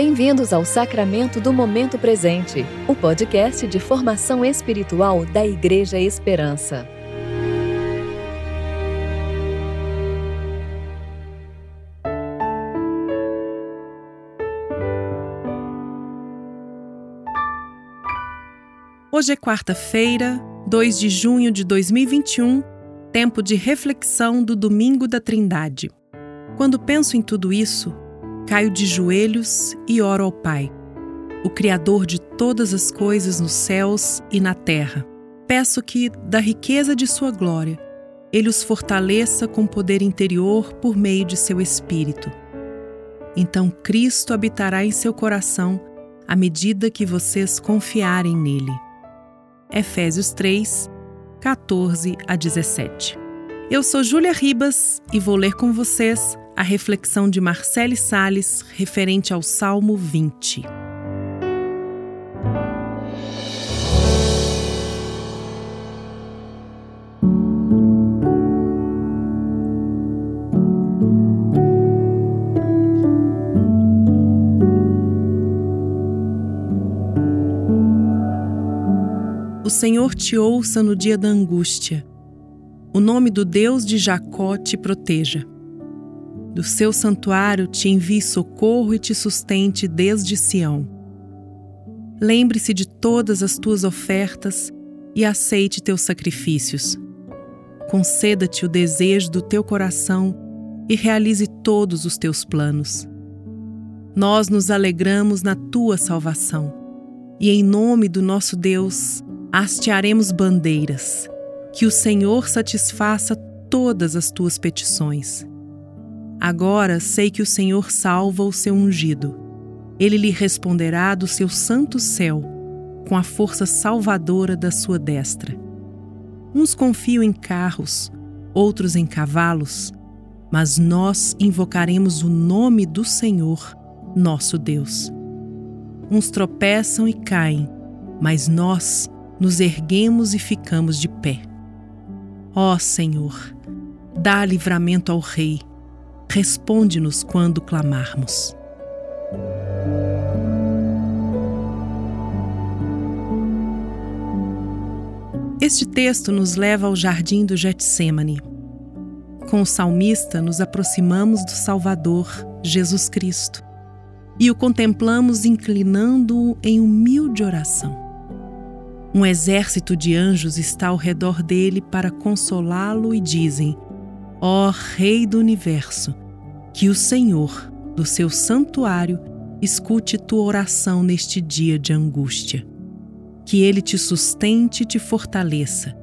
Bem-vindos ao Sacramento do Momento Presente, o podcast de formação espiritual da Igreja Esperança. Hoje é quarta-feira, 2 de junho de 2021, tempo de reflexão do Domingo da Trindade. Quando penso em tudo isso, caio de joelhos e oro ao Pai, o Criador de todas as coisas nos céus e na terra. Peço que, da riqueza de Sua glória, Ele os fortaleça com poder interior por meio de seu Espírito. Então Cristo habitará em seu coração à medida que vocês confiarem nele. Efésios 3, 14 a 17. Eu sou Júlia Ribas e vou ler com vocês a reflexão de Marcele Sales referente ao Salmo 20. O Senhor te ouça no dia da angústia. O nome do Deus de Jacó te proteja. Do seu santuário te envie socorro e te sustente desde Sião. Lembre-se de todas as tuas ofertas e aceite teus sacrifícios. Conceda-te o desejo do teu coração e realize todos os teus planos. Nós nos alegramos na tua salvação e, em nome do nosso Deus, hastearemos bandeiras. Que o Senhor satisfaça todas as tuas petições. Agora sei que o Senhor salva o seu ungido. Ele lhe responderá do seu santo céu, com a força salvadora da sua destra. Uns confiam em carros, outros em cavalos, mas nós invocaremos o nome do Senhor, nosso Deus. Uns tropeçam e caem, mas nós nos erguemos e ficamos de pé. Ó Senhor, dá livramento ao Rei responde-nos quando clamarmos. Este texto nos leva ao jardim do Getsemane. Com o salmista, nos aproximamos do Salvador, Jesus Cristo, e o contemplamos inclinando-o em humilde oração. Um exército de anjos está ao redor dele para consolá-lo e dizem: Ó Rei do universo, que o Senhor, do seu santuário, escute tua oração neste dia de angústia. Que ele te sustente e te fortaleça.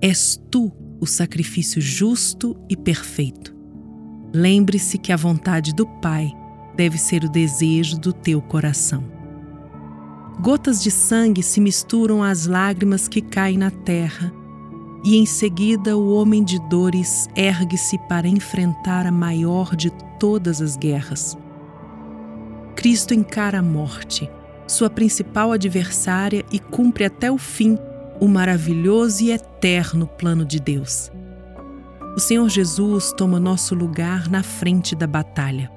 És tu o sacrifício justo e perfeito. Lembre-se que a vontade do Pai deve ser o desejo do teu coração. Gotas de sangue se misturam às lágrimas que caem na terra e em seguida o homem de dores ergue-se para enfrentar a maior de todas as guerras. Cristo encara a morte, sua principal adversária, e cumpre até o fim o maravilhoso e eterno plano de Deus. O Senhor Jesus toma nosso lugar na frente da batalha.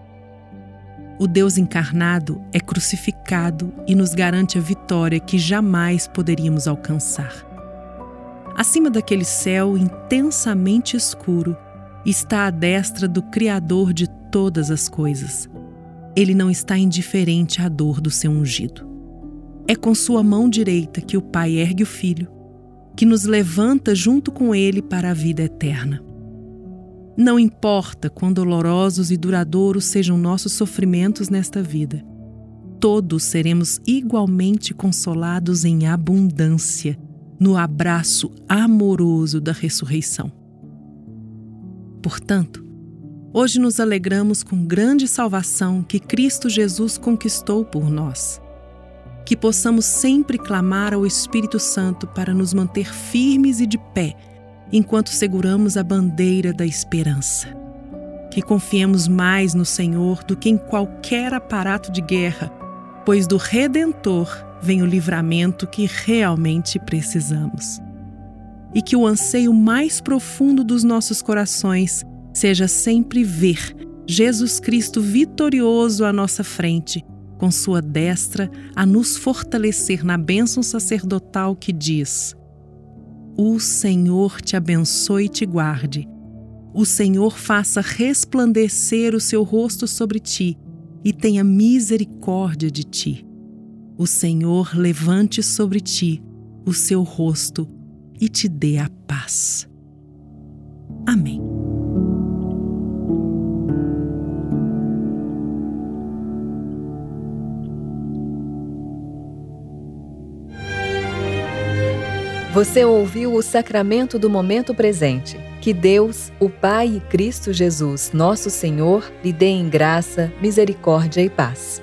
O Deus encarnado é crucificado e nos garante a vitória que jamais poderíamos alcançar. Acima daquele céu intensamente escuro está a destra do Criador de todas as coisas. Ele não está indiferente à dor do seu ungido. É com sua mão direita que o Pai ergue o Filho, que nos levanta junto com ele para a vida eterna. Não importa quão dolorosos e duradouros sejam nossos sofrimentos nesta vida, todos seremos igualmente consolados em abundância no abraço amoroso da ressurreição. Portanto, hoje nos alegramos com grande salvação que Cristo Jesus conquistou por nós. Que possamos sempre clamar ao Espírito Santo para nos manter firmes e de pé enquanto seguramos a bandeira da esperança. Que confiemos mais no Senhor do que em qualquer aparato de guerra, pois do Redentor vem o livramento que realmente precisamos. E que o anseio mais profundo dos nossos corações seja sempre ver Jesus Cristo vitorioso à nossa frente, com sua destra a nos fortalecer na bênção sacerdotal que diz: O Senhor te abençoe e te guarde. O Senhor faça resplandecer o seu rosto sobre ti e tenha misericórdia de ti. O Senhor levante sobre ti o seu rosto e te dê a paz. Amém. Você ouviu o sacramento do momento presente. Que Deus, o Pai e Cristo Jesus, nosso Senhor, lhe dê em graça, misericórdia e paz.